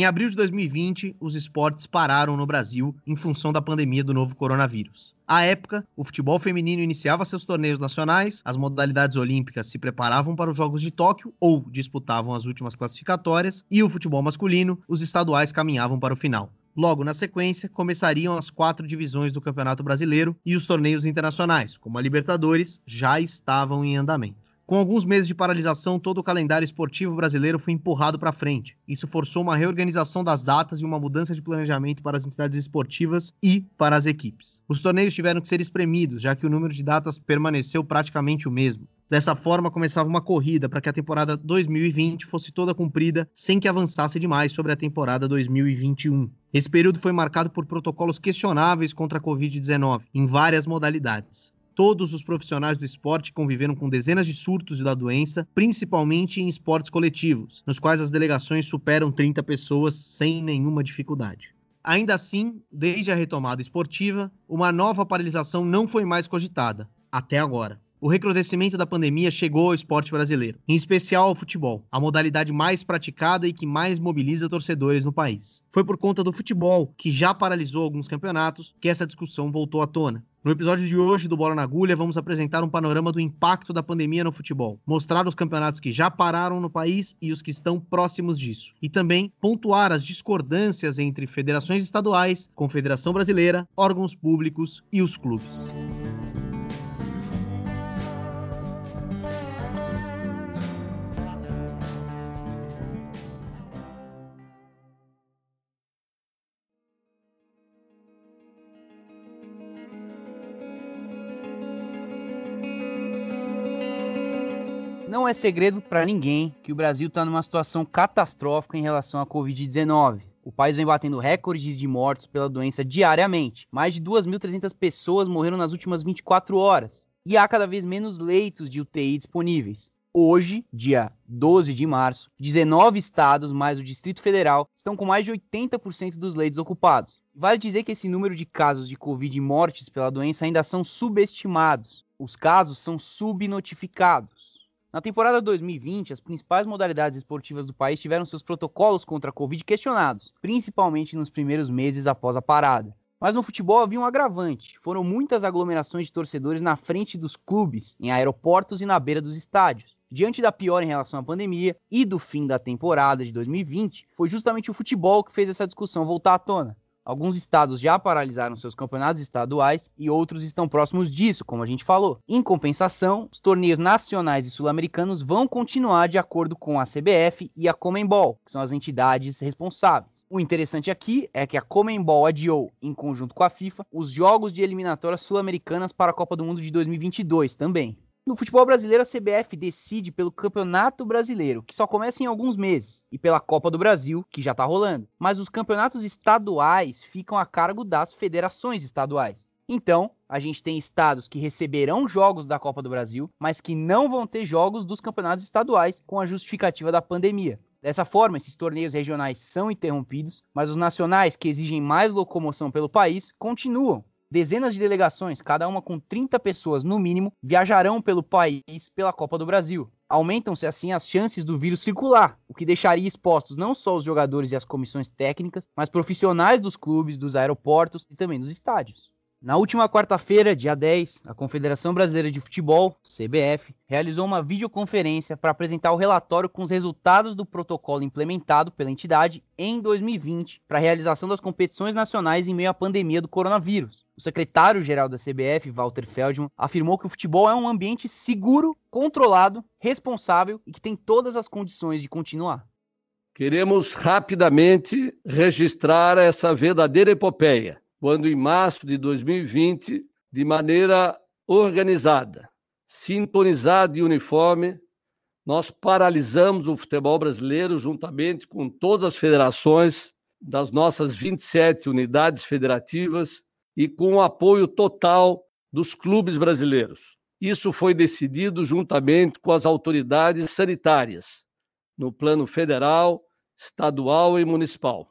Em abril de 2020, os esportes pararam no Brasil em função da pandemia do novo coronavírus. À época, o futebol feminino iniciava seus torneios nacionais, as modalidades olímpicas se preparavam para os Jogos de Tóquio ou disputavam as últimas classificatórias, e o futebol masculino, os estaduais caminhavam para o final. Logo na sequência, começariam as quatro divisões do Campeonato Brasileiro e os torneios internacionais, como a Libertadores, já estavam em andamento. Com alguns meses de paralisação, todo o calendário esportivo brasileiro foi empurrado para frente. Isso forçou uma reorganização das datas e uma mudança de planejamento para as entidades esportivas e para as equipes. Os torneios tiveram que ser espremidos, já que o número de datas permaneceu praticamente o mesmo. Dessa forma, começava uma corrida para que a temporada 2020 fosse toda cumprida sem que avançasse demais sobre a temporada 2021. Esse período foi marcado por protocolos questionáveis contra a Covid-19 em várias modalidades. Todos os profissionais do esporte conviveram com dezenas de surtos da doença, principalmente em esportes coletivos, nos quais as delegações superam 30 pessoas sem nenhuma dificuldade. Ainda assim, desde a retomada esportiva, uma nova paralisação não foi mais cogitada, até agora o recrudescimento da pandemia chegou ao esporte brasileiro, em especial ao futebol, a modalidade mais praticada e que mais mobiliza torcedores no país. Foi por conta do futebol, que já paralisou alguns campeonatos, que essa discussão voltou à tona. No episódio de hoje do Bola na Agulha, vamos apresentar um panorama do impacto da pandemia no futebol, mostrar os campeonatos que já pararam no país e os que estão próximos disso, e também pontuar as discordâncias entre federações estaduais, Confederação Brasileira, órgãos públicos e os clubes. Não é segredo para ninguém que o Brasil está numa situação catastrófica em relação à Covid-19. O país vem batendo recordes de mortos pela doença diariamente. Mais de 2.300 pessoas morreram nas últimas 24 horas. E há cada vez menos leitos de UTI disponíveis. Hoje, dia 12 de março, 19 estados mais o Distrito Federal estão com mais de 80% dos leitos ocupados. Vale dizer que esse número de casos de Covid e mortes pela doença ainda são subestimados. Os casos são subnotificados. Na temporada 2020, as principais modalidades esportivas do país tiveram seus protocolos contra a Covid questionados, principalmente nos primeiros meses após a parada. Mas no futebol havia um agravante: foram muitas aglomerações de torcedores na frente dos clubes, em aeroportos e na beira dos estádios. Diante da pior em relação à pandemia e do fim da temporada de 2020, foi justamente o futebol que fez essa discussão voltar à tona. Alguns estados já paralisaram seus campeonatos estaduais e outros estão próximos disso, como a gente falou. Em compensação, os torneios nacionais e sul-americanos vão continuar de acordo com a CBF e a Comembol, que são as entidades responsáveis. O interessante aqui é que a Comembol adiou, em conjunto com a FIFA, os jogos de eliminatórias sul-americanas para a Copa do Mundo de 2022 também. No futebol brasileiro, a CBF decide pelo Campeonato Brasileiro, que só começa em alguns meses, e pela Copa do Brasil, que já tá rolando. Mas os campeonatos estaduais ficam a cargo das federações estaduais. Então, a gente tem estados que receberão jogos da Copa do Brasil, mas que não vão ter jogos dos campeonatos estaduais com a justificativa da pandemia. Dessa forma, esses torneios regionais são interrompidos, mas os nacionais, que exigem mais locomoção pelo país, continuam. Dezenas de delegações, cada uma com 30 pessoas no mínimo, viajarão pelo país pela Copa do Brasil. Aumentam-se assim as chances do vírus circular, o que deixaria expostos não só os jogadores e as comissões técnicas, mas profissionais dos clubes, dos aeroportos e também dos estádios. Na última quarta-feira, dia 10, a Confederação Brasileira de Futebol, CBF, realizou uma videoconferência para apresentar o relatório com os resultados do protocolo implementado pela entidade em 2020 para a realização das competições nacionais em meio à pandemia do coronavírus. O secretário-geral da CBF, Walter Feldman, afirmou que o futebol é um ambiente seguro, controlado, responsável e que tem todas as condições de continuar. Queremos rapidamente registrar essa verdadeira epopeia quando, em março de 2020, de maneira organizada, sintonizada e uniforme, nós paralisamos o futebol brasileiro juntamente com todas as federações das nossas 27 unidades federativas e com o apoio total dos clubes brasileiros. Isso foi decidido juntamente com as autoridades sanitárias, no plano federal, estadual e municipal.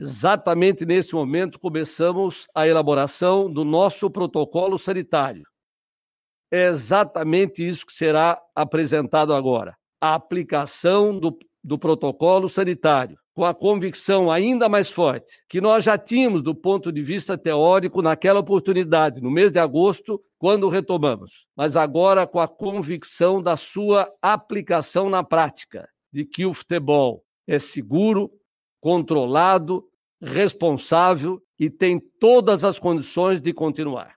Exatamente nesse momento começamos a elaboração do nosso protocolo sanitário. É exatamente isso que será apresentado agora. A aplicação do, do protocolo sanitário, com a convicção ainda mais forte que nós já tínhamos do ponto de vista teórico naquela oportunidade, no mês de agosto, quando retomamos, mas agora com a convicção da sua aplicação na prática, de que o futebol é seguro, controlado, responsável e tem todas as condições de continuar.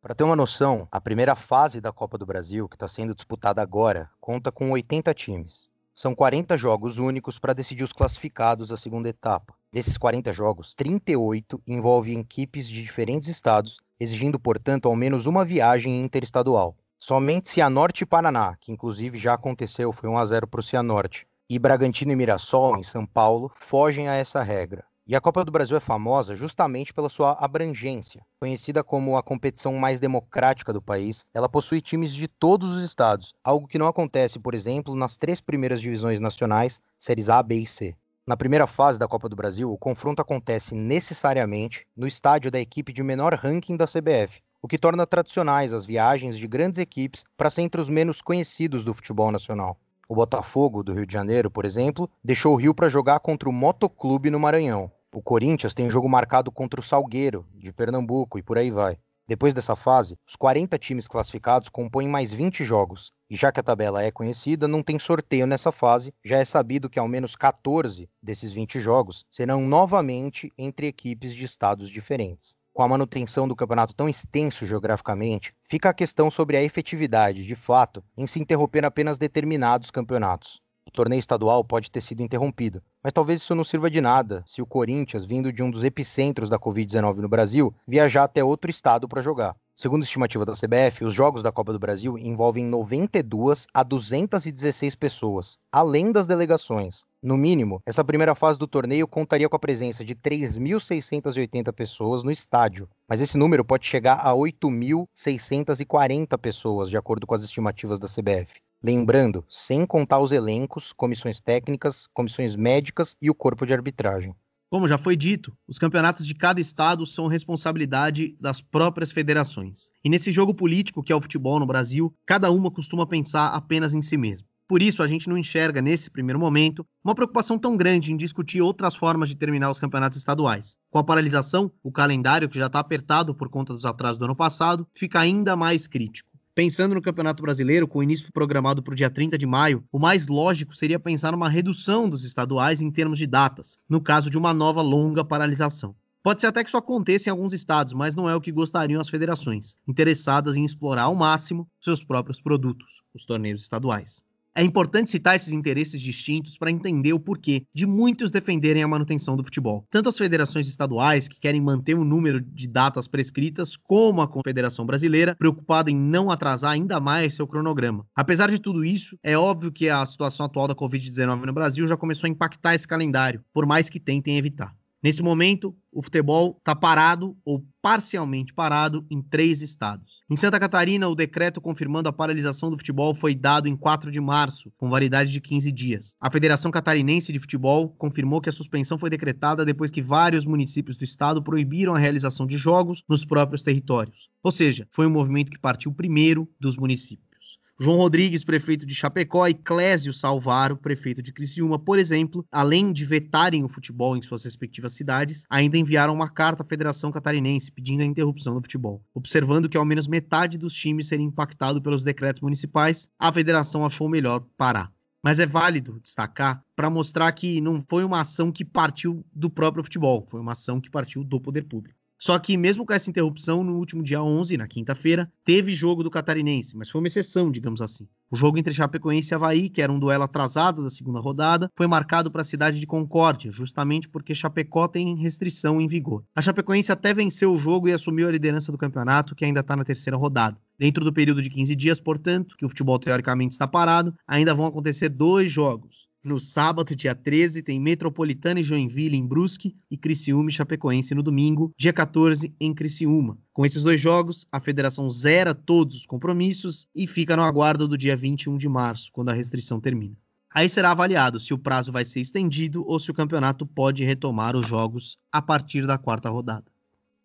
Para ter uma noção, a primeira fase da Copa do Brasil, que está sendo disputada agora, conta com 80 times. São 40 jogos únicos para decidir os classificados à segunda etapa. Desses 40 jogos, 38 envolvem equipes de diferentes estados, exigindo, portanto, ao menos uma viagem interestadual. Somente Cianorte e Paraná, que inclusive já aconteceu, foi 1 a 0 para o Cianorte, e Bragantino e Mirassol, em São Paulo, fogem a essa regra. E a Copa do Brasil é famosa justamente pela sua abrangência. Conhecida como a competição mais democrática do país, ela possui times de todos os estados, algo que não acontece, por exemplo, nas três primeiras divisões nacionais, séries A, B e C. Na primeira fase da Copa do Brasil, o confronto acontece necessariamente no estádio da equipe de menor ranking da CBF, o que torna tradicionais as viagens de grandes equipes para centros menos conhecidos do futebol nacional. O Botafogo, do Rio de Janeiro, por exemplo, deixou o Rio para jogar contra o Motoclube no Maranhão. O Corinthians tem jogo marcado contra o Salgueiro, de Pernambuco, e por aí vai. Depois dessa fase, os 40 times classificados compõem mais 20 jogos. E já que a tabela é conhecida, não tem sorteio nessa fase, já é sabido que ao menos 14 desses 20 jogos serão novamente entre equipes de estados diferentes com a manutenção do campeonato tão extenso geograficamente, fica a questão sobre a efetividade, de fato, em se interromper apenas determinados campeonatos. O torneio estadual pode ter sido interrompido, mas talvez isso não sirva de nada se o Corinthians, vindo de um dos epicentros da Covid-19 no Brasil, viajar até outro estado para jogar. Segundo a estimativa da CBF, os jogos da Copa do Brasil envolvem 92 a 216 pessoas, além das delegações. No mínimo, essa primeira fase do torneio contaria com a presença de 3.680 pessoas no estádio, mas esse número pode chegar a 8.640 pessoas, de acordo com as estimativas da CBF. Lembrando, sem contar os elencos, comissões técnicas, comissões médicas e o corpo de arbitragem. Como já foi dito, os campeonatos de cada estado são responsabilidade das próprias federações. E nesse jogo político que é o futebol no Brasil, cada uma costuma pensar apenas em si mesma. Por isso, a gente não enxerga, nesse primeiro momento, uma preocupação tão grande em discutir outras formas de terminar os campeonatos estaduais. Com a paralisação, o calendário, que já está apertado por conta dos atrasos do ano passado, fica ainda mais crítico. Pensando no Campeonato Brasileiro, com o início programado para o dia 30 de maio, o mais lógico seria pensar numa redução dos estaduais em termos de datas, no caso de uma nova longa paralisação. Pode ser até que isso aconteça em alguns estados, mas não é o que gostariam as federações, interessadas em explorar ao máximo seus próprios produtos, os torneios estaduais. É importante citar esses interesses distintos para entender o porquê de muitos defenderem a manutenção do futebol. Tanto as federações estaduais, que querem manter o número de datas prescritas, como a Confederação Brasileira, preocupada em não atrasar ainda mais seu cronograma. Apesar de tudo isso, é óbvio que a situação atual da Covid-19 no Brasil já começou a impactar esse calendário, por mais que tentem evitar. Nesse momento, o futebol está parado ou parcialmente parado em três estados. Em Santa Catarina, o decreto confirmando a paralisação do futebol foi dado em 4 de março, com validade de 15 dias. A Federação Catarinense de Futebol confirmou que a suspensão foi decretada depois que vários municípios do estado proibiram a realização de jogos nos próprios territórios. Ou seja, foi um movimento que partiu primeiro dos municípios. João Rodrigues, prefeito de Chapecó, e Clésio Salvaro, prefeito de Criciúma, por exemplo, além de vetarem o futebol em suas respectivas cidades, ainda enviaram uma carta à Federação Catarinense pedindo a interrupção do futebol. Observando que ao menos metade dos times seria impactado pelos decretos municipais, a federação achou melhor parar. Mas é válido destacar para mostrar que não foi uma ação que partiu do próprio futebol, foi uma ação que partiu do poder público. Só que, mesmo com essa interrupção, no último dia 11, na quinta-feira, teve jogo do Catarinense, mas foi uma exceção, digamos assim. O jogo entre Chapecoense e Havaí, que era um duelo atrasado da segunda rodada, foi marcado para a cidade de Concórdia, justamente porque Chapecó tem restrição em vigor. A Chapecoense até venceu o jogo e assumiu a liderança do campeonato, que ainda está na terceira rodada. Dentro do período de 15 dias, portanto, que o futebol teoricamente está parado, ainda vão acontecer dois jogos. No sábado, dia 13, tem Metropolitana e Joinville em Brusque e Criciúma e Chapecoense no domingo, dia 14, em Criciúma. Com esses dois jogos, a federação zera todos os compromissos e fica no aguardo do dia 21 de março, quando a restrição termina. Aí será avaliado se o prazo vai ser estendido ou se o campeonato pode retomar os jogos a partir da quarta rodada.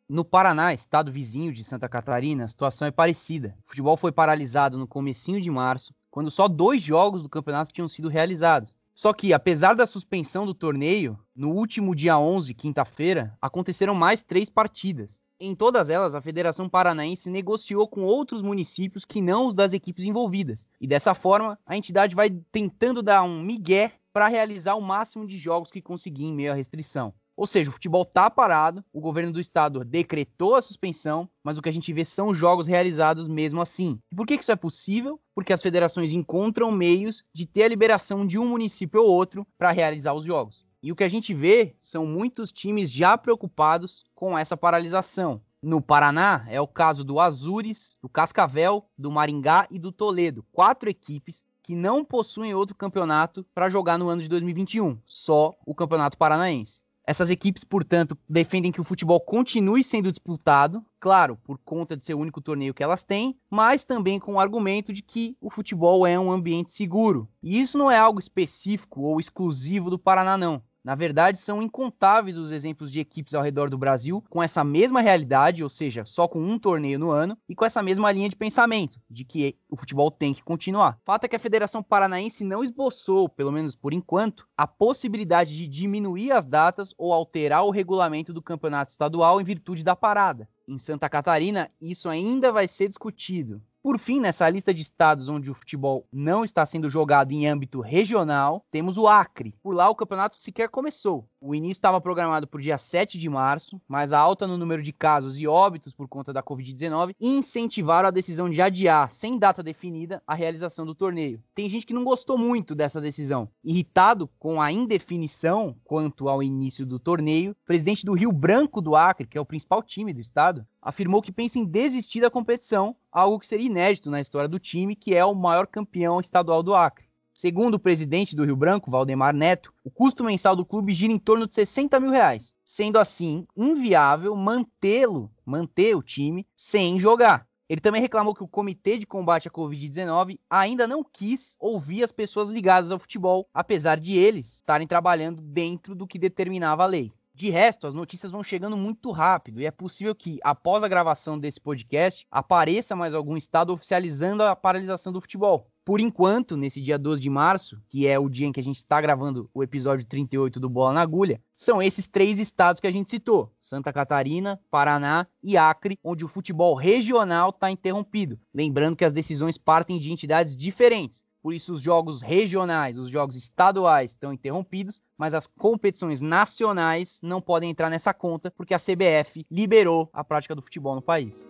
No Paraná, estado vizinho de Santa Catarina, a situação é parecida. O futebol foi paralisado no comecinho de março, quando só dois jogos do campeonato tinham sido realizados Só que, apesar da suspensão do torneio, no último dia 11, quinta-feira, aconteceram mais três partidas. Em todas elas, a Federação Paranaense negociou com outros municípios que não os das equipes envolvidas. E dessa forma, a entidade vai tentando dar um migué para realizar o máximo de jogos que conseguir em meio à restrição. Ou seja, o futebol tá parado, o governo do estado decretou a suspensão, mas o que a gente vê são jogos realizados mesmo assim. E por que isso é possível? Porque as federações encontram meios de ter a liberação de um município ou outro para realizar os jogos. E o que a gente vê são muitos times já preocupados com essa paralisação. No Paraná, é o caso do Azures, do Cascavel, do Maringá e do Toledo. Quatro equipes que não possuem outro campeonato para jogar no ano de 2021, só o Campeonato Paranaense. Essas equipes, portanto, defendem que o futebol continue sendo disputado, claro, por conta de ser o único torneio que elas têm, mas também com o argumento de que o futebol é um ambiente seguro. E isso não é algo específico ou exclusivo do Paraná, não. Na verdade, são incontáveis os exemplos de equipes ao redor do Brasil com essa mesma realidade, ou seja, só com um torneio no ano, e com essa mesma linha de pensamento, de que o futebol tem que continuar. Fato é que a Federação Paranaense não esboçou, pelo menos por enquanto, a possibilidade de diminuir as datas ou alterar o regulamento do campeonato estadual em virtude da parada. Em Santa Catarina, isso ainda vai ser discutido. Por fim, nessa lista de estados onde o futebol não está sendo jogado em âmbito regional, temos o Acre. Por lá, o campeonato sequer começou. O início estava programado para o dia 7 de março, mas a alta no número de casos e óbitos por conta da Covid-19 incentivaram a decisão de adiar, sem data definida, a realização do torneio. Tem gente que não gostou muito dessa decisão. Irritado com a indefinição quanto ao início do torneio, o presidente do Rio Branco do Acre, que é o principal time do estado, afirmou que pensa em desistir da competição, algo que seria inédito na história do time, que é o maior campeão estadual do Acre. Segundo o presidente do Rio Branco, Valdemar Neto, o custo mensal do clube gira em torno de 60 mil reais, sendo assim inviável mantê-lo, manter o time sem jogar. Ele também reclamou que o Comitê de Combate à Covid-19 ainda não quis ouvir as pessoas ligadas ao futebol, apesar de eles estarem trabalhando dentro do que determinava a lei. De resto, as notícias vão chegando muito rápido e é possível que, após a gravação desse podcast, apareça mais algum estado oficializando a paralisação do futebol. Por enquanto, nesse dia 12 de março, que é o dia em que a gente está gravando o episódio 38 do Bola na Agulha, são esses três estados que a gente citou: Santa Catarina, Paraná e Acre, onde o futebol regional está interrompido. Lembrando que as decisões partem de entidades diferentes. Por isso, os jogos regionais, os jogos estaduais estão interrompidos, mas as competições nacionais não podem entrar nessa conta, porque a CBF liberou a prática do futebol no país.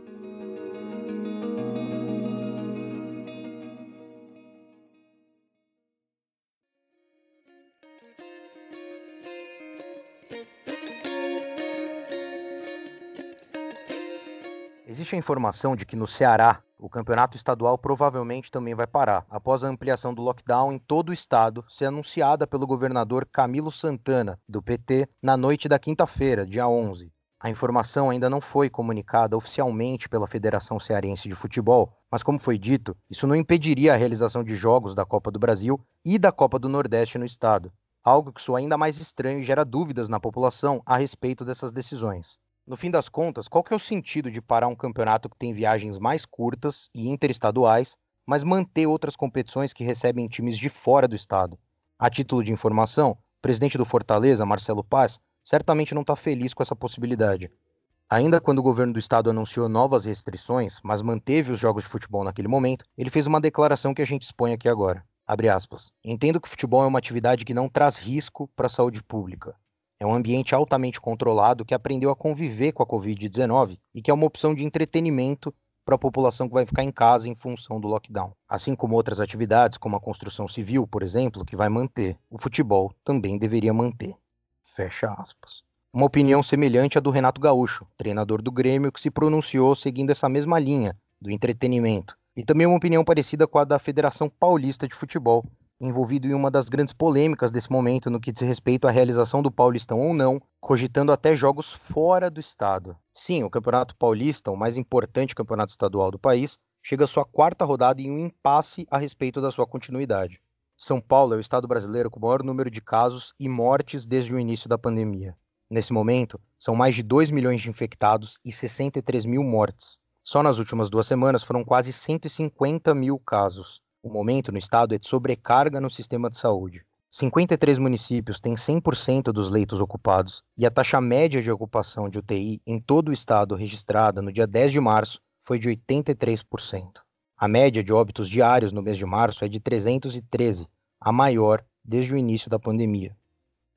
Existe a informação de que no Ceará o campeonato estadual provavelmente também vai parar, após a ampliação do lockdown em todo o estado ser anunciada pelo governador Camilo Santana, do PT, na noite da quinta-feira, dia 11. A informação ainda não foi comunicada oficialmente pela Federação Cearense de Futebol, mas como foi dito, isso não impediria a realização de jogos da Copa do Brasil e da Copa do Nordeste no estado, algo que soa ainda mais estranho e gera dúvidas na população a respeito dessas decisões. No fim das contas, qual que é o sentido de parar um campeonato que tem viagens mais curtas e interestaduais, mas manter outras competições que recebem times de fora do estado? A título de informação, o presidente do Fortaleza, Marcelo Paz, certamente não está feliz com essa possibilidade. Ainda quando o governo do estado anunciou novas restrições, mas manteve os jogos de futebol naquele momento, ele fez uma declaração que a gente expõe aqui agora. Entendo que o futebol é uma atividade que não traz risco para a saúde pública. É um ambiente altamente controlado que aprendeu a conviver com a Covid-19 e que é uma opção de entretenimento para a população que vai ficar em casa em função do lockdown. Assim como outras atividades, como a construção civil, por exemplo, que vai manter, o futebol também deveria manter. Fecha aspas. Uma opinião semelhante à do Renato Gaúcho, treinador do Grêmio, que se pronunciou seguindo essa mesma linha do entretenimento. E também uma opinião parecida com a da Federação Paulista de Futebol, envolvido em uma das grandes polêmicas desse momento no que diz respeito à realização do Paulistão ou não, cogitando até jogos fora do estado. Sim, o Campeonato Paulista, o mais importante campeonato estadual do país, chega à sua quarta rodada em um impasse a respeito da sua continuidade. São Paulo é o estado brasileiro com o maior número de casos e mortes desde o início da pandemia. Nesse momento, são mais de 2 milhões de infectados e 63 mil mortes. Só nas últimas duas semanas foram quase 150 mil casos. O momento no estado é de sobrecarga no sistema de saúde. 53 municípios têm 100% dos leitos ocupados e a taxa média de ocupação de UTI em todo o estado registrada no dia 10 de março foi de 83%. A média de óbitos diários no mês de março é de 313, a maior desde o início da pandemia.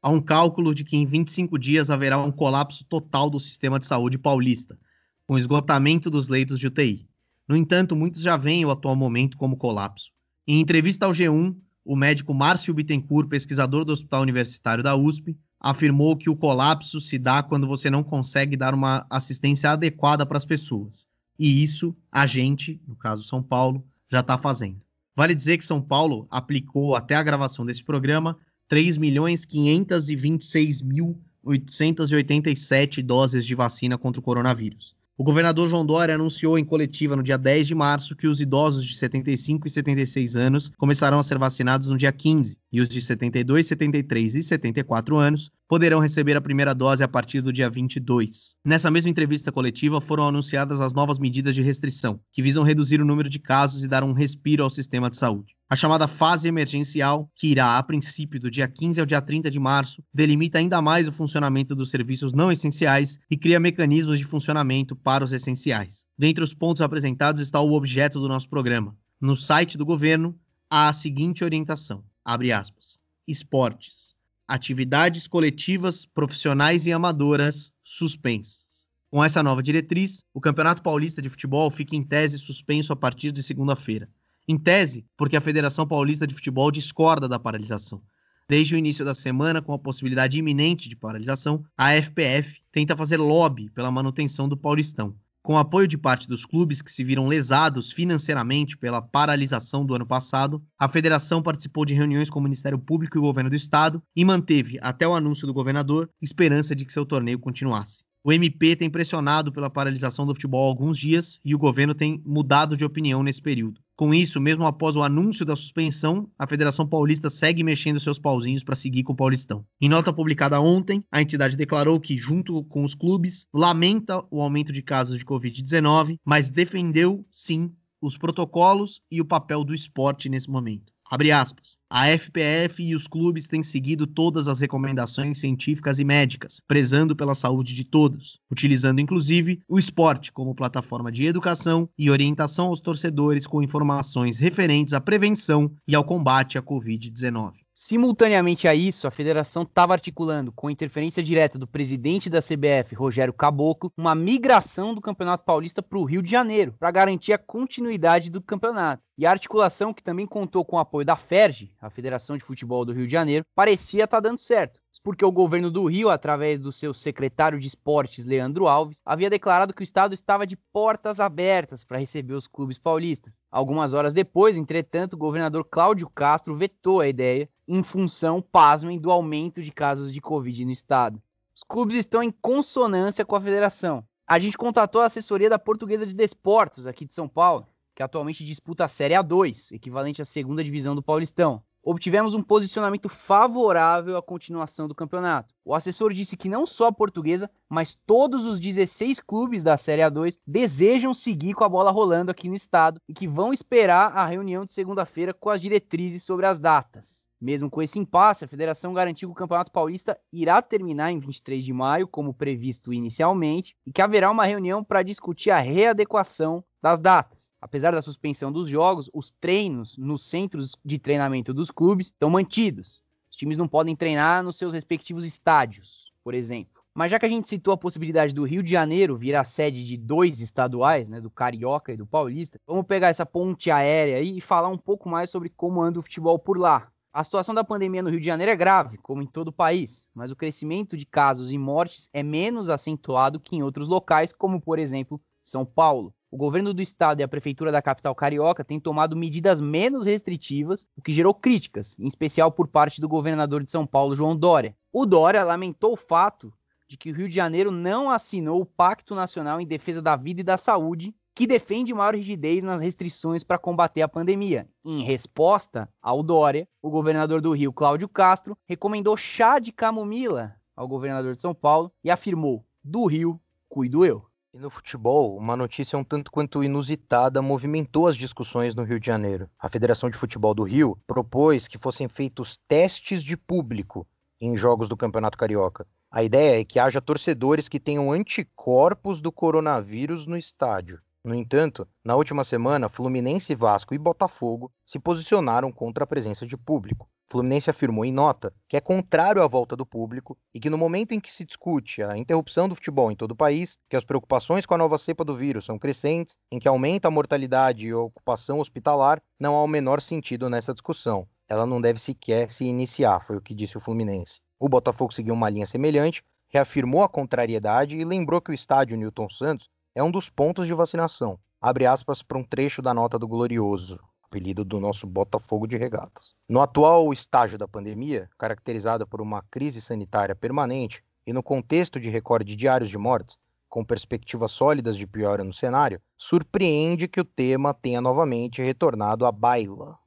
Há um cálculo de que em 25 dias haverá um colapso total do sistema de saúde paulista, com esgotamento dos leitos de UTI. No entanto, muitos já veem o atual momento como colapso. Em entrevista ao G1, o médico Márcio Bittencourt, pesquisador do Hospital Universitário da USP, afirmou que o colapso se dá quando você não consegue dar uma assistência adequada para as pessoas. E isso a gente, no caso São Paulo, já está fazendo. Vale dizer que São Paulo aplicou até a gravação desse programa 3.526.887 doses de vacina contra o coronavírus. O governador João Dória anunciou em coletiva no dia 10 de março que os idosos de 75 e 76 anos começarão a ser vacinados no dia 15 e os de 72, 73 e 74 anos poderão receber a primeira dose a partir do dia 22. Nessa mesma entrevista coletiva foram anunciadas as novas medidas de restrição, que visam reduzir o número de casos e dar um respiro ao sistema de saúde. A chamada fase emergencial, que irá a princípio do dia 15 ao dia 30 de março, delimita ainda mais o funcionamento dos serviços não essenciais e cria mecanismos de funcionamento para os essenciais. Dentre os pontos apresentados está o objeto do nosso programa. No site do governo há a seguinte orientação: abre aspas. Esportes. Atividades coletivas, profissionais e amadoras suspensas. Com essa nova diretriz, o Campeonato Paulista de Futebol fica em tese suspenso a partir de segunda-feira. Em tese, porque a Federação Paulista de Futebol discorda da paralisação. Desde o início da semana, com a possibilidade iminente de paralisação, a FPF tenta fazer lobby pela manutenção do Paulistão. Com apoio de parte dos clubes que se viram lesados financeiramente pela paralisação do ano passado, a federação participou de reuniões com o Ministério Público e o governo do estado e manteve, até o anúncio do governador, esperança de que seu torneio continuasse. O MP tem pressionado pela paralisação do futebol há alguns dias e o governo tem mudado de opinião nesse período. Com isso, mesmo após o anúncio da suspensão, a Federação Paulista segue mexendo seus pauzinhos para seguir com o Paulistão. Em nota publicada ontem, a entidade declarou que, junto com os clubes, lamenta o aumento de casos de Covid-19, mas defendeu, sim, os protocolos e o papel do esporte nesse momento. Abre aspas. A FPF e os clubes têm seguido todas as recomendações científicas e médicas, prezando pela saúde de todos, utilizando inclusive o esporte como plataforma de educação e orientação aos torcedores com informações referentes à prevenção e ao combate à Covid-19. Simultaneamente a isso, a federação estava articulando, com interferência direta do presidente da CBF, Rogério Caboclo, uma migração do Campeonato Paulista para o Rio de Janeiro, para garantir a continuidade do campeonato. E a articulação, que também contou com o apoio da FERJ, a Federação de Futebol do Rio de Janeiro, parecia estar tá dando certo. Porque o governo do Rio, através do seu secretário de esportes, Leandro Alves, havia declarado que o estado estava de portas abertas para receber os clubes paulistas. Algumas horas depois, entretanto, o governador Cláudio Castro vetou a ideia em função, pasmem, do aumento de casos de Covid no estado. Os clubes estão em consonância com a federação. A gente contatou a assessoria da Portuguesa de Desportos, aqui de São Paulo, que atualmente disputa a Série A2, equivalente à segunda divisão do Paulistão. Obtivemos um posicionamento favorável à continuação do campeonato. O assessor disse que não só a portuguesa, mas todos os 16 clubes da Série A2 desejam seguir com a bola rolando aqui no estado e que vão esperar a reunião de segunda-feira com as diretrizes sobre as datas. Mesmo com esse impasse, a federação garantiu que o Campeonato Paulista irá terminar em 23 de maio, como previsto inicialmente, e que haverá uma reunião para discutir a readequação das datas. Apesar da suspensão dos jogos, os treinos nos centros de treinamento dos clubes estão mantidos. Os times não podem treinar nos seus respectivos estádios, por exemplo. Mas já que a gente citou a possibilidade do Rio de Janeiro virar sede de dois estaduais, né, do Carioca e do Paulista, vamos pegar essa ponte aérea aí e falar um pouco mais sobre como anda o futebol por lá. A situação da pandemia no Rio de Janeiro é grave, como em todo o país, mas o crescimento de casos e mortes é menos acentuado que em outros locais, como por exemplo São Paulo. O governo do estado e a prefeitura da capital carioca têm tomado medidas menos restritivas, o que gerou críticas, em especial por parte do governador de São Paulo, João Dória. O Dória lamentou o fato de que o Rio de Janeiro não assinou o Pacto Nacional em Defesa da Vida e da Saúde, que defende maior rigidez nas restrições para combater a pandemia. Em resposta ao Dória, o governador do Rio, Cláudio Castro, recomendou chá de camomila ao governador de São Paulo e afirmou: do Rio, cuido eu. E no futebol, uma notícia um tanto quanto inusitada movimentou as discussões no Rio de Janeiro. A Federação de Futebol do Rio propôs que fossem feitos testes de público em jogos do Campeonato Carioca. A ideia é que haja torcedores que tenham anticorpos do coronavírus no estádio. No entanto, na última semana, Fluminense, Vasco e Botafogo se posicionaram contra a presença de público. Fluminense afirmou em nota que é contrário à volta do público e que no momento em que se discute a interrupção do futebol em todo o país, que as preocupações com a nova cepa do vírus são crescentes, em que aumenta a mortalidade e a ocupação hospitalar, não há o menor sentido nessa discussão. Ela não deve sequer se iniciar, foi o que disse o Fluminense. O Botafogo seguiu uma linha semelhante, reafirmou a contrariedade e lembrou que o estádio Newton Santos é um dos pontos de vacinação. Abre aspas para um trecho da nota do Glorioso, apelido do nosso Botafogo de Regatas. No atual estágio da pandemia, caracterizada por uma crise sanitária permanente e no contexto de recorde diários de mortes, com perspectivas sólidas de piora no cenário, surpreende que o tema tenha novamente retornado à baila.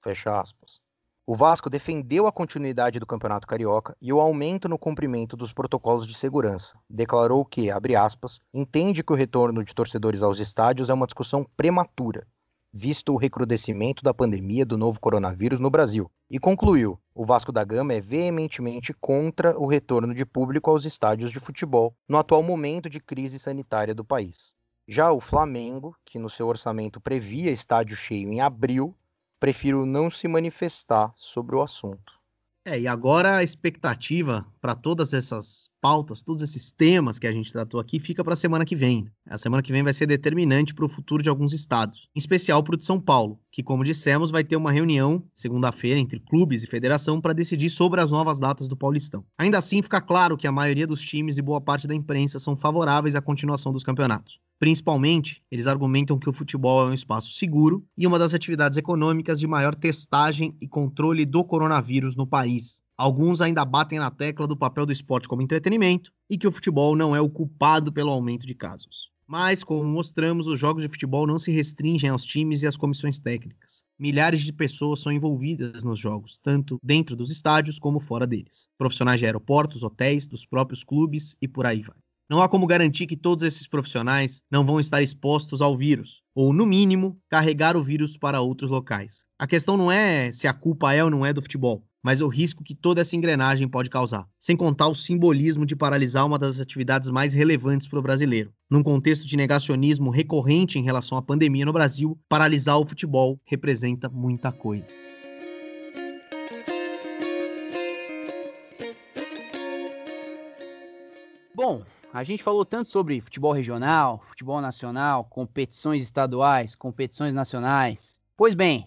Fecha aspas. O Vasco defendeu a continuidade do Campeonato Carioca e o aumento no cumprimento dos protocolos de segurança. Declarou que, abre aspas, entende que o retorno de torcedores aos estádios é uma discussão prematura, visto o recrudescimento da pandemia do novo coronavírus no Brasil. E concluiu: o Vasco da Gama é veementemente contra o retorno de público aos estádios de futebol no atual momento de crise sanitária do país. Já o Flamengo, que no seu orçamento previa estádio cheio em abril, prefiro não se manifestar sobre o assunto. É, e agora a expectativa para todas essas pautas, todos esses temas que a gente tratou aqui, fica para a semana que vem. A semana que vem vai ser determinante para o futuro de alguns estados, em especial para o de São Paulo, que, como dissemos, vai ter uma reunião segunda-feira entre clubes e federação para decidir sobre as novas datas do Paulistão. Ainda assim, fica claro que a maioria dos times e boa parte da imprensa são favoráveis à continuação dos campeonatos. Principalmente, eles argumentam que o futebol é um espaço seguro e uma das atividades econômicas de maior testagem e controle do coronavírus no país. Alguns ainda batem na tecla do papel do esporte como entretenimento e que o futebol não é o culpado pelo aumento de casos. Mas, como mostramos, os jogos de futebol não se restringem aos times e às comissões técnicas. Milhares de pessoas são envolvidas nos jogos, tanto dentro dos estádios como fora deles. Profissionais de aeroportos, hotéis, dos próprios clubes e por aí vai. Não há como garantir que todos esses profissionais não vão estar expostos ao vírus, ou, no mínimo, carregar o vírus para outros locais. A questão não é se a culpa é ou não é do futebol, mas o risco que toda essa engrenagem pode causar, sem contar o simbolismo de paralisar uma das atividades mais relevantes para o brasileiro. Num contexto de negacionismo recorrente em relação à pandemia no Brasil, paralisar o futebol representa muita coisa. Bom, a gente falou tanto sobre futebol regional, futebol nacional, competições estaduais, competições nacionais. Pois bem,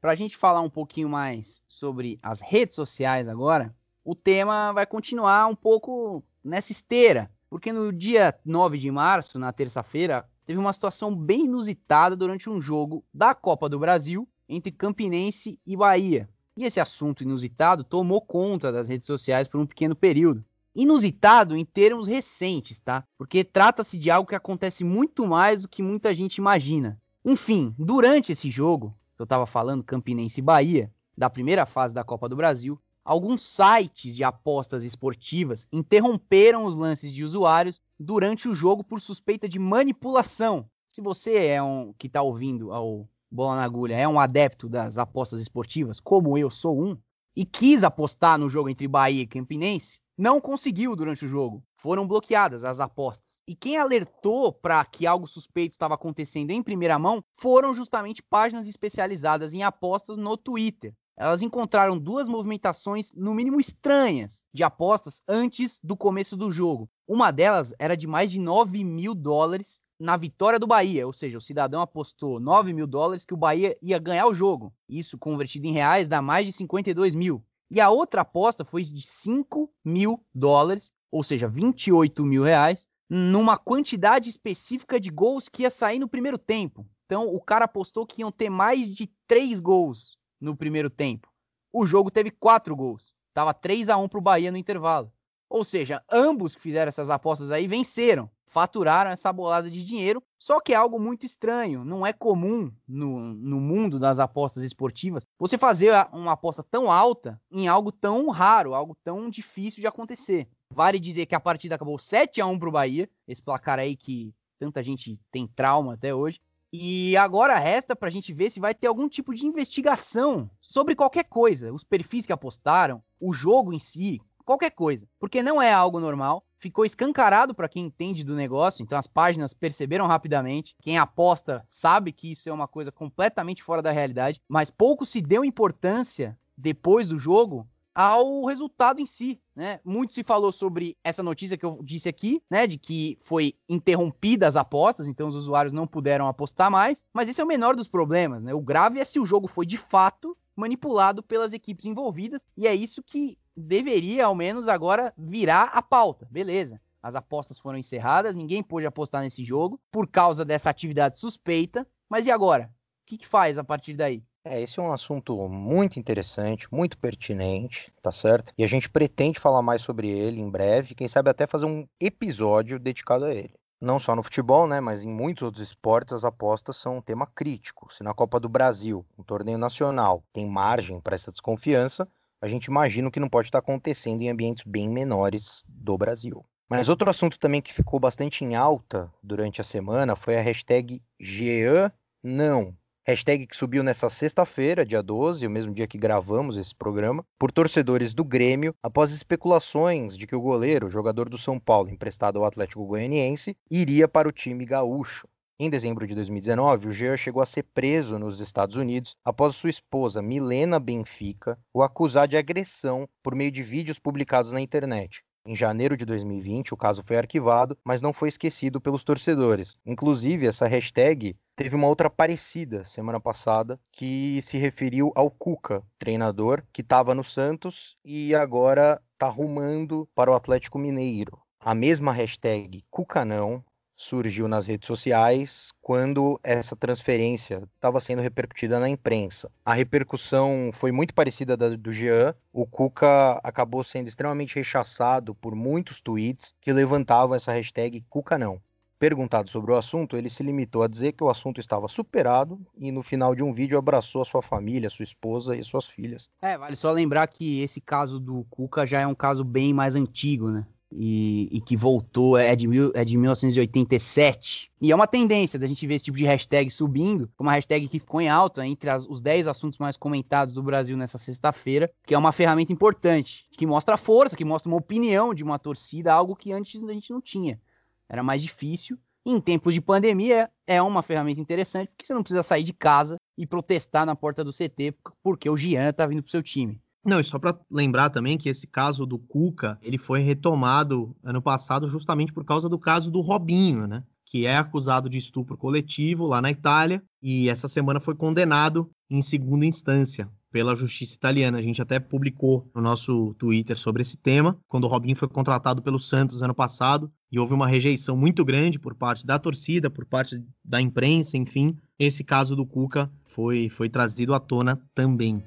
para a gente falar um pouquinho mais sobre as redes sociais agora, o tema vai continuar um pouco nessa esteira, porque no dia 9 de março, na terça-feira, teve uma situação bem inusitada durante um jogo da Copa do Brasil entre Campinense e Bahia. E esse assunto inusitado tomou conta das redes sociais por um pequeno período inusitado em termos recentes, tá? Porque trata-se de algo que acontece muito mais do que muita gente imagina. Enfim, durante esse jogo, eu estava falando Campinense e Bahia, da primeira fase da Copa do Brasil, alguns sites de apostas esportivas interromperam os lances de usuários durante o jogo por suspeita de manipulação. Se você é um que está ouvindo ao Bola na Agulha, é um adepto das apostas esportivas, como eu sou um, e quis apostar no jogo entre Bahia e Campinense, não conseguiu durante o jogo. Foram bloqueadas as apostas. E quem alertou para que algo suspeito estava acontecendo em primeira mão foram justamente páginas especializadas em apostas no Twitter. Elas encontraram duas movimentações, no mínimo estranhas, de apostas antes do começo do jogo. Uma delas era de mais de 9 mil dólares na vitória do Bahia, ou seja, o cidadão apostou 9 mil dólares que o Bahia ia ganhar o jogo. Isso convertido em reais dá mais de 52 mil. E a outra aposta foi de 5 mil dólares, ou seja, 28 mil reais, numa quantidade específica de gols que ia sair no primeiro tempo. Então, o cara apostou que iam ter mais de 3 gols no primeiro tempo. O jogo teve 4 gols. Tava 3 a 1 para o Bahia no intervalo. Ou seja, ambos que fizeram essas apostas aí venceram faturaram essa bolada de dinheiro, só que é algo muito estranho. Não é comum no, no mundo das apostas esportivas você fazer uma aposta tão alta em algo tão raro, algo tão difícil de acontecer. Vale dizer que a partida acabou 7 a 1 para o Bahia, esse placar aí que tanta gente tem trauma até hoje. E agora resta para a gente ver se vai ter algum tipo de investigação sobre qualquer coisa, os perfis que apostaram, o jogo em si, qualquer coisa, porque não é algo normal. Ficou escancarado para quem entende do negócio, então as páginas perceberam rapidamente. Quem aposta sabe que isso é uma coisa completamente fora da realidade, mas pouco se deu importância depois do jogo ao resultado em si, né? Muito se falou sobre essa notícia que eu disse aqui, né, de que foi interrompida as apostas, então os usuários não puderam apostar mais, mas esse é o menor dos problemas, né? O grave é se o jogo foi de fato manipulado pelas equipes envolvidas, e é isso que deveria ao menos agora virar a pauta. Beleza? As apostas foram encerradas, ninguém pôde apostar nesse jogo por causa dessa atividade suspeita, mas e agora? O que, que faz a partir daí? É, esse é um assunto muito interessante, muito pertinente, tá certo? E a gente pretende falar mais sobre ele em breve, quem sabe até fazer um episódio dedicado a ele. Não só no futebol, né, mas em muitos outros esportes as apostas são um tema crítico. Se na Copa do Brasil, um torneio nacional, tem margem para essa desconfiança, a gente imagina que não pode estar acontecendo em ambientes bem menores do Brasil. Mas outro assunto também que ficou bastante em alta durante a semana foi a hashtag Jean não, Hashtag que subiu nessa sexta-feira, dia 12, o mesmo dia que gravamos esse programa, por torcedores do Grêmio, após especulações de que o goleiro, jogador do São Paulo, emprestado ao Atlético Goianiense, iria para o time gaúcho. Em dezembro de 2019, o Jean chegou a ser preso nos Estados Unidos após sua esposa, Milena Benfica, o acusar de agressão por meio de vídeos publicados na internet. Em janeiro de 2020, o caso foi arquivado, mas não foi esquecido pelos torcedores. Inclusive, essa hashtag teve uma outra parecida semana passada, que se referiu ao Cuca, treinador que estava no Santos e agora está rumando para o Atlético Mineiro. A mesma hashtag Cuca não surgiu nas redes sociais quando essa transferência estava sendo repercutida na imprensa. A repercussão foi muito parecida da do Jean. O Cuca acabou sendo extremamente rechaçado por muitos tweets que levantavam essa hashtag Cuca não. Perguntado sobre o assunto, ele se limitou a dizer que o assunto estava superado e no final de um vídeo abraçou a sua família, sua esposa e suas filhas. É, vale só lembrar que esse caso do Cuca já é um caso bem mais antigo, né? E, e, que voltou, é de, mil, é de 1987. E é uma tendência da gente ver esse tipo de hashtag subindo, uma hashtag que ficou em alta entre as, os 10 assuntos mais comentados do Brasil nessa sexta-feira, que é uma ferramenta importante, que mostra a força, que mostra uma opinião de uma torcida, algo que antes a gente não tinha. Era mais difícil. Em tempos de pandemia, é uma ferramenta interessante, porque você não precisa sair de casa e protestar na porta do CT porque o Gian tá vindo pro seu time. Não, e só para lembrar também que esse caso do Cuca, ele foi retomado ano passado justamente por causa do caso do Robinho, né? Que é acusado de estupro coletivo lá na Itália e essa semana foi condenado em segunda instância pela justiça italiana. A gente até publicou no nosso Twitter sobre esse tema, quando o Robinho foi contratado pelo Santos ano passado e houve uma rejeição muito grande por parte da torcida, por parte da imprensa, enfim. Esse caso do Cuca foi, foi trazido à tona também.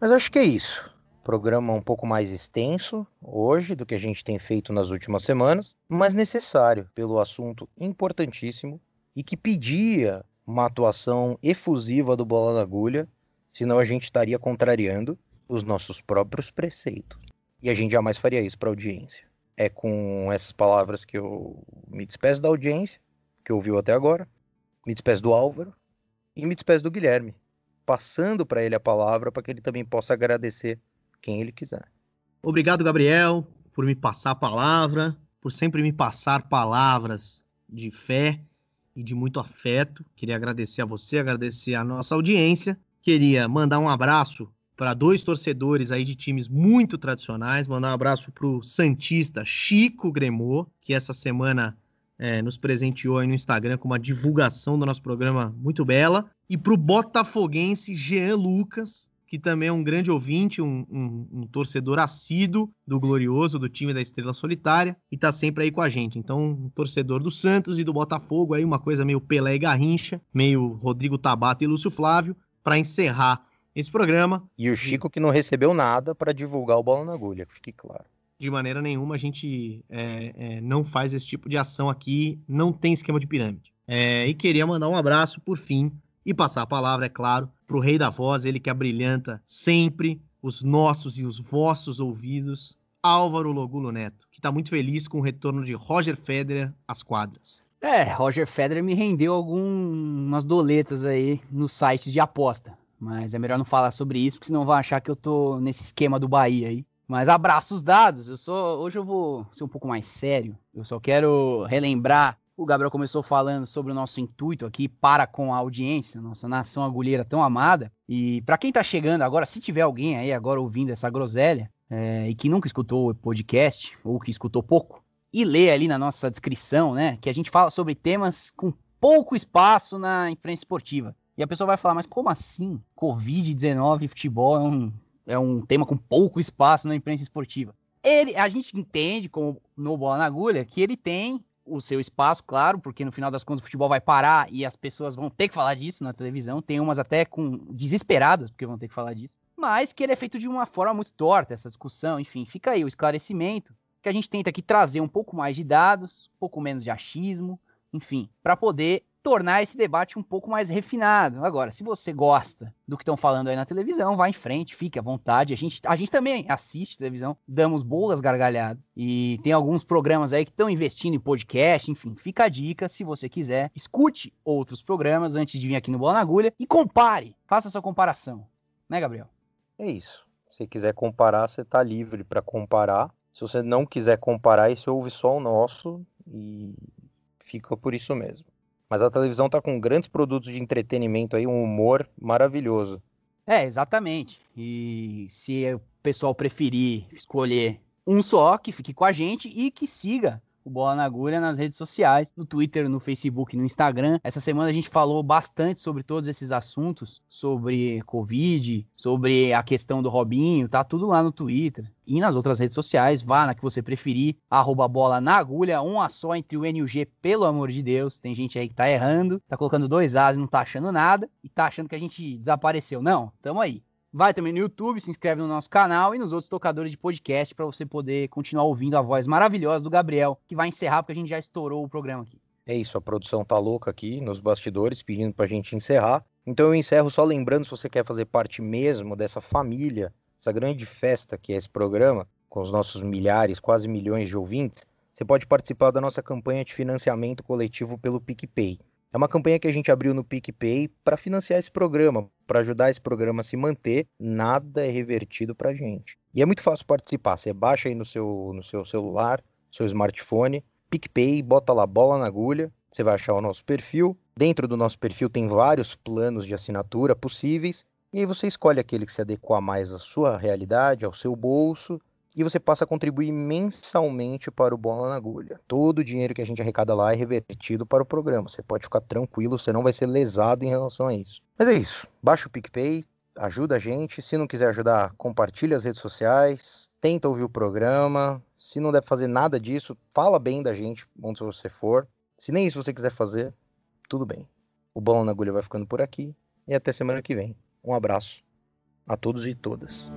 Mas acho que é isso. Programa um pouco mais extenso hoje do que a gente tem feito nas últimas semanas, mas necessário pelo assunto importantíssimo e que pedia uma atuação efusiva do Bola na Agulha, senão a gente estaria contrariando os nossos próprios preceitos. E a gente jamais faria isso para a audiência. É com essas palavras que eu me despeço da audiência, que ouviu até agora, me despeço do Álvaro e me despeço do Guilherme passando para ele a palavra para que ele também possa agradecer quem ele quiser. Obrigado, Gabriel, por me passar a palavra, por sempre me passar palavras de fé e de muito afeto. Queria agradecer a você, agradecer a nossa audiência. Queria mandar um abraço para dois torcedores aí de times muito tradicionais. Mandar um abraço para o Santista Chico Gremô, que essa semana é, nos presenteou aí no Instagram com uma divulgação do nosso programa muito bela. E para o botafoguense Jean Lucas, que também é um grande ouvinte, um, um, um, torcedor assíduo do Glorioso, do time da Estrela Solitária, e está sempre aí com a gente. Então, um torcedor do Santos e do Botafogo, aí uma coisa meio Pelé e Garrincha, meio Rodrigo Tabata e Lúcio Flávio, para encerrar esse programa. E o Chico que não recebeu nada para divulgar o Bola na Agulha, fique claro de maneira nenhuma a gente é, é, não faz esse tipo de ação aqui, não tem esquema de pirâmide. É, e queria mandar um abraço, por fim, e passar a palavra, é claro, para o Rei da Voz, ele que abrilhanta sempre os nossos e os vossos ouvidos, Álvaro Logulo Neto, que está muito feliz com o retorno de Roger Federer às quadras. É, Roger Federer me rendeu algumas doletas aí nos sites de aposta. Mas é melhor não falar sobre isso, porque senão vão achar que eu tô nesse esquema do Bahia aí. Mas abraços dados. Eu sou hoje eu vou ser um pouco mais sério. Eu só quero relembrar. O Gabriel começou falando sobre o nosso intuito aqui para com a audiência, nossa nação agulheira tão amada. E para quem tá chegando agora, se tiver alguém aí agora ouvindo essa groselha é, e que nunca escutou o podcast ou que escutou pouco, e lê ali na nossa descrição, né, que a gente fala sobre temas com pouco espaço na imprensa esportiva. E a pessoa vai falar, mas como assim? Covid-19 e futebol é um, é um tema com pouco espaço na imprensa esportiva. Ele, a gente entende, como no Bola na Agulha, que ele tem o seu espaço, claro, porque no final das contas o futebol vai parar e as pessoas vão ter que falar disso na televisão. Tem umas até com desesperadas porque vão ter que falar disso. Mas que ele é feito de uma forma muito torta, essa discussão. Enfim, fica aí o esclarecimento que a gente tenta aqui trazer um pouco mais de dados, um pouco menos de achismo, enfim, para poder tornar esse debate um pouco mais refinado. Agora, se você gosta do que estão falando aí na televisão, vá em frente, fique à vontade. A gente, a gente também assiste televisão, damos boas gargalhadas. E tem alguns programas aí que estão investindo em podcast, enfim, fica a dica. Se você quiser, escute outros programas antes de vir aqui no Bola na Agulha e compare, faça sua comparação. Né, Gabriel? É isso. Se quiser comparar, você está livre para comparar. Se você não quiser comparar, você ouve só o nosso e fica por isso mesmo. Mas a televisão está com grandes produtos de entretenimento aí, um humor maravilhoso. É, exatamente. E se o pessoal preferir escolher um só, que fique com a gente e que siga o Bola na Agulha nas redes sociais, no Twitter, no Facebook, no Instagram. Essa semana a gente falou bastante sobre todos esses assuntos, sobre Covid, sobre a questão do Robinho, tá tudo lá no Twitter. E nas outras redes sociais, vá na que você preferir, arroba bola na agulha, um a só entre o N e o G, pelo amor de Deus. Tem gente aí que tá errando, tá colocando dois As e não tá achando nada, e tá achando que a gente desapareceu. Não, tamo aí. Vai também no YouTube, se inscreve no nosso canal e nos outros tocadores de podcast para você poder continuar ouvindo a voz maravilhosa do Gabriel, que vai encerrar porque a gente já estourou o programa aqui. É isso, a produção tá louca aqui nos bastidores pedindo pra gente encerrar. Então eu encerro só lembrando se você quer fazer parte mesmo dessa família, essa grande festa que é esse programa, com os nossos milhares, quase milhões de ouvintes, você pode participar da nossa campanha de financiamento coletivo pelo PicPay. É uma campanha que a gente abriu no PicPay para financiar esse programa, para ajudar esse programa a se manter. Nada é revertido para a gente. E é muito fácil participar. Você baixa aí no seu, no seu celular, seu smartphone, PicPay, bota lá bola na agulha. Você vai achar o nosso perfil. Dentro do nosso perfil tem vários planos de assinatura possíveis. E aí você escolhe aquele que se adequa mais à sua realidade, ao seu bolso e você passa a contribuir mensalmente para o Bola na Agulha. Todo o dinheiro que a gente arrecada lá é revertido para o programa. Você pode ficar tranquilo, você não vai ser lesado em relação a isso. Mas é isso. Baixa o PicPay, ajuda a gente. Se não quiser ajudar, compartilha as redes sociais, tenta ouvir o programa. Se não deve fazer nada disso, fala bem da gente onde você for. Se nem isso você quiser fazer, tudo bem. O Bola na Agulha vai ficando por aqui e até semana que vem. Um abraço a todos e todas.